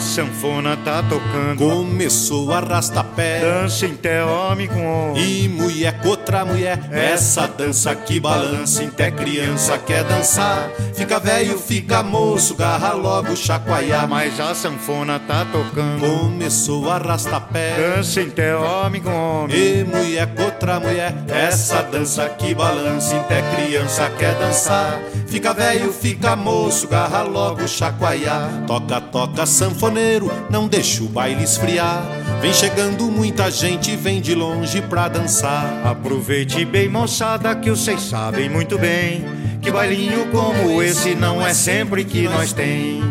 sanfona tá tocando. Começou arrasta-pé. Dança até homem com homem. E mulher contra mulher. Essa dança que balança, até criança quer dançar. Fica velho, fica moço, garra logo chacoalhar. Mas a sanfona tá tocando. Começou arrasta-pé. Dança até homem com homem. E mulher contra mulher. Essa dança que balança, até criança quer dançar. Fica velho, fica moço, garra logo chacoalhar. Toca, toca, sanfoneiro, não deixa o baile esfriar. Vem chegando muita gente, vem de longe pra dançar. Aproveite bem, moçada, que vocês sabem muito bem que bailinho como esse não é sempre que nós tem.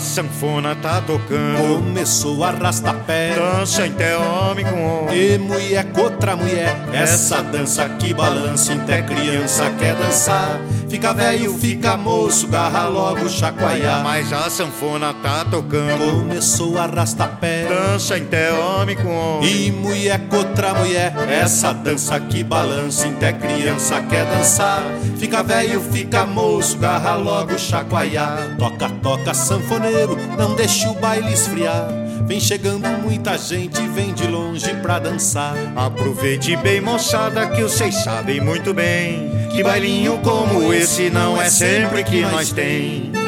A sanfona tá tocando. Começou arrasta-pé. Dança até homem com homem. E mulher contra mulher. Essa dança que balança, até criança quer dançar. Fica velho, fica moço, garra logo chacoalhar. Mas a sanfona tá tocando. Começou arrasta-pé. Dança até homem com homem. E mulher contra mulher. Essa dança que balança, até criança quer dançar. Fica velho, fica moço, garra logo chacoalhar. Toca, toca, não deixe o baile esfriar. Vem chegando muita gente, vem de longe pra dançar. Aproveite bem, moçada, que vocês sabem muito bem que bailinho como esse não é sempre que nós tem.